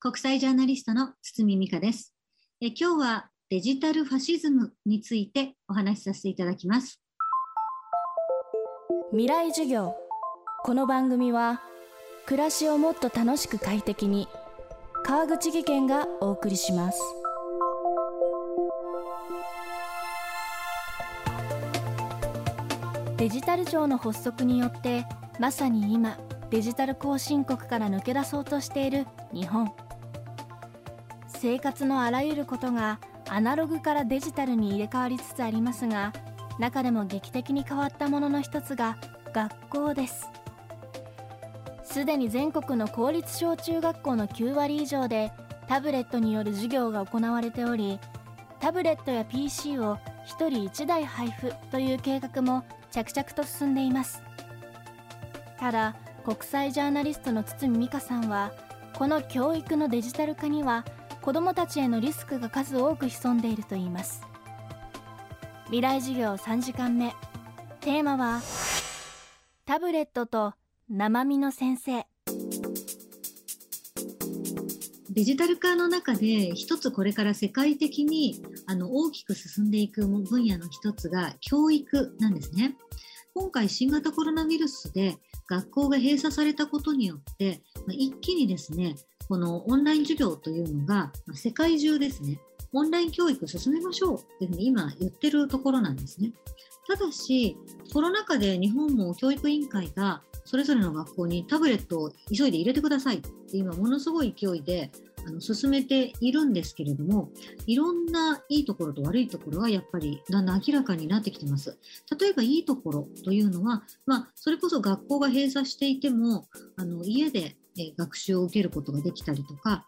国際ジャーナリストの堤美香です。え今日はデジタルファシズムについてお話しさせていただきます。未来授業この番組は暮らしをもっと楽しく快適に川口義賢がお送りします。デジタル庁の発足によってまさに今デジタル後進国から抜け出そうとしている日本。生活のあらゆることがアナログからデジタルに入れ替わりつつありますが中でも劇的に変わったものの一つが学校です。すでに全国の公立小中学校の9割以上でタブレットによる授業が行われておりタブレットや PC を1人1台配布という計画も着々と進んでいます。ただ国際ジャーナリストの堤美香さんはこの教育のデジタル化には子どもたちへのリスクが数多く潜んでいるといいます。未来授業3時間目。テーマはタブレットと生身の先生。デジタル化の中で一つこれから世界的にあの大きく進んでいく分野の一つが教育なんですね。今回新型コロナウイルスで学校が閉鎖されたことによって、まあ一気にですね、このオンライン授業というのが、世界中ですね、オンライン教育進めましょうっていうふうに今言ってるところなんですね。ただし、コロナ禍で日本も教育委員会がそれぞれの学校にタブレットを急いで入れてくださいって今ものすごい勢いであの進めているんですけれども、いろんないいところと悪いところはやっぱりだんだん明らかになってきてます。例えばいいところというのは、まあ、それこそ学校が閉鎖していても、あの家でえ学習を受けることができたりとか、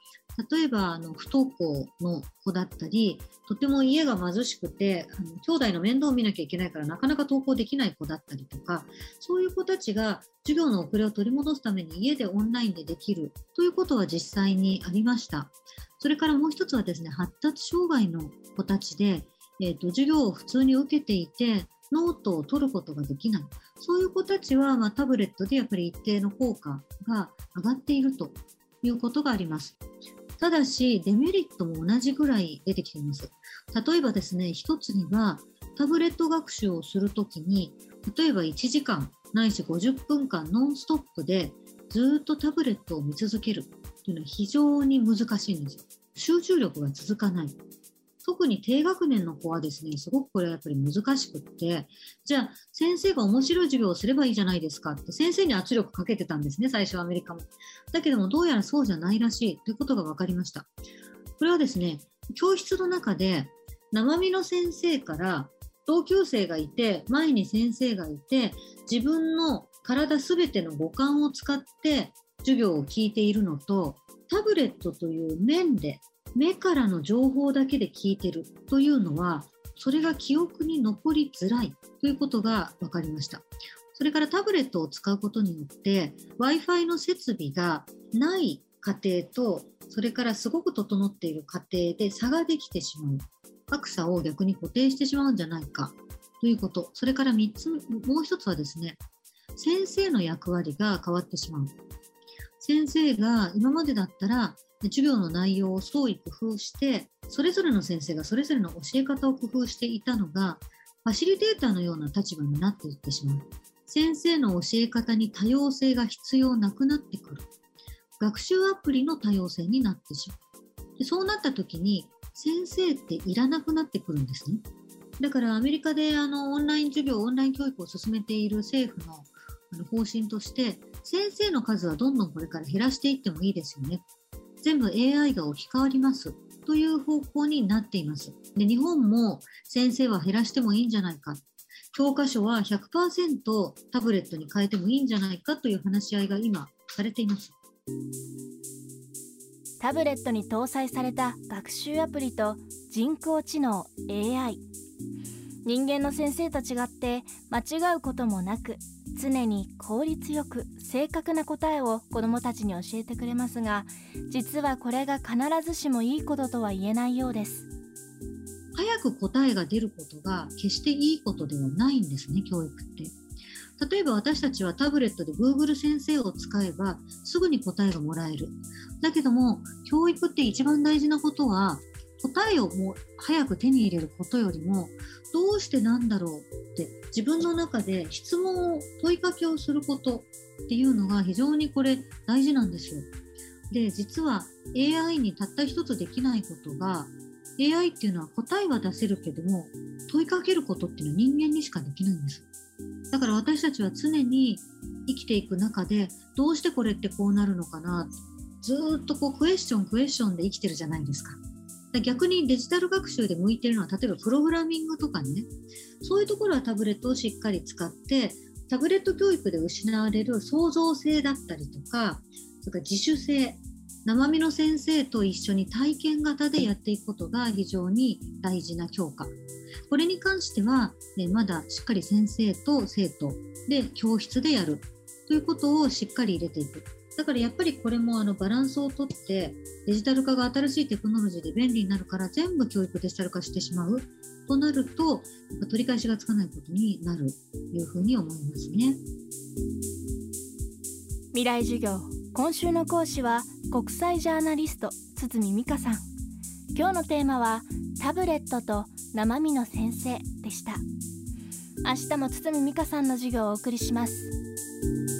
例えばあの不登校の子だったり、とても家が貧しくて、あの兄弟の面倒を見なきゃいけないからなかなか登校できない子だったりとか、そういう子たちが授業の遅れを取り戻すために家でオンラインでできるということは実際にありました。それからもう一つはですね、発達障害の子たちで、えっ、ー、と、授業を普通に受けていて、ノートを取ることができない。そういう子たちは、まあ、タブレットでやっぱり一定の効果が上がっているということがあります。ただし、デメリットも同じぐらい出てきています。例えばですね、一つには、タブレット学習をするときに、例えば1時間ないし50分間ノンストップでずっとタブレットを見続けるというのは非常に難しいんですよ。集中力が続かない。特に低学年の子はですね、すごくこれはやっぱり難しくって、じゃあ先生が面白い授業をすればいいじゃないですかって先生に圧力かけてたんですね、最初アメリカも。だけどもどうやらそうじゃないらしいということが分かりました。これはですね、教室の中で生身の先生から同級生がいて、前に先生がいて、自分の体すべての五感を使って授業を聞いているのと、タブレットという面で目からの情報だけで聞いてるというのは、それが記憶に残りづらいということが分かりました。それからタブレットを使うことによって Wi-Fi の設備がない家庭とそれからすごく整っている家庭で差ができてしまう。格差を逆に固定してしまうんじゃないかということ。それから3つ、もう一つはですね、先生の役割が変わってしまう。先生が今までだったら授業の内容を創意工夫して、それぞれの先生がそれぞれの教え方を工夫していたのが、ファシリテーターのような立場になっていってしまう。先生の教え方に多様性が必要なくなってくる。学習アプリの多様性になってしまう。でそうなった時に、先生っていらなくなってくるんですね。だからアメリカであのオンライン授業、オンライン教育を進めている政府のあの方針として、先生の数はどんどんこれから減らしていってもいいですよね。全部 AI が置き換わりますという方向になっています。で日本も先生は減らしてもいいんじゃないか。教科書は100%タブレットに変えてもいいんじゃないかという話し合いが今されています。タブレットに搭載された学習アプリと人工知能 AI 人間の先生と違って間違うこともなく常に効率よく正確な答えを子どもたちに教えてくれますが実はこれが必ずしもいいこととは言えないようです。早く答えが出ることが決していいことではないんですね教育って。例えば私たちはタブレットで Google 先生を使えばすぐに答えがもらえる。だけども教育って一番大事なことは答えをもう早く手に入れることよりもどうしてなんだろうって自分の中で質問を問いかけをすることっていうのが非常にこれ大事なんですよ。で実は AI にたった一つできないことが AI っていうのは答えは出せるけども問いかけることっていうのは人間にしかできないんです。だから私たちは常に生きていく中でどうしてこれってこうなるのかなずっとこうクエスチョンクエスチョンで生きてるじゃないですか。逆にデジタル学習で向いてるのは例えばプログラミングとかね。そういうところはタブレットをしっかり使ってタブレット教育で失われる創造性だったりとかそれから自主性生身の先生と一緒に体験型でやっていくことが非常に大事な教科。これに関しては、ね、まだしっかり先生と生徒で教室でやるということをしっかり入れていく。だからやっぱりこれもあのバランスをとってデジタル化が新しいテクノロジーで便利になるから全部教育デジタル化してしまう。となると取り返しがつかないことになるというふうに思いますね。未来授業。今週の講師は国際ジャーナリスト堤美香さん。今日のテーマはタブレットと生身の先生でした。明日も堤美香さんの授業をお送りします。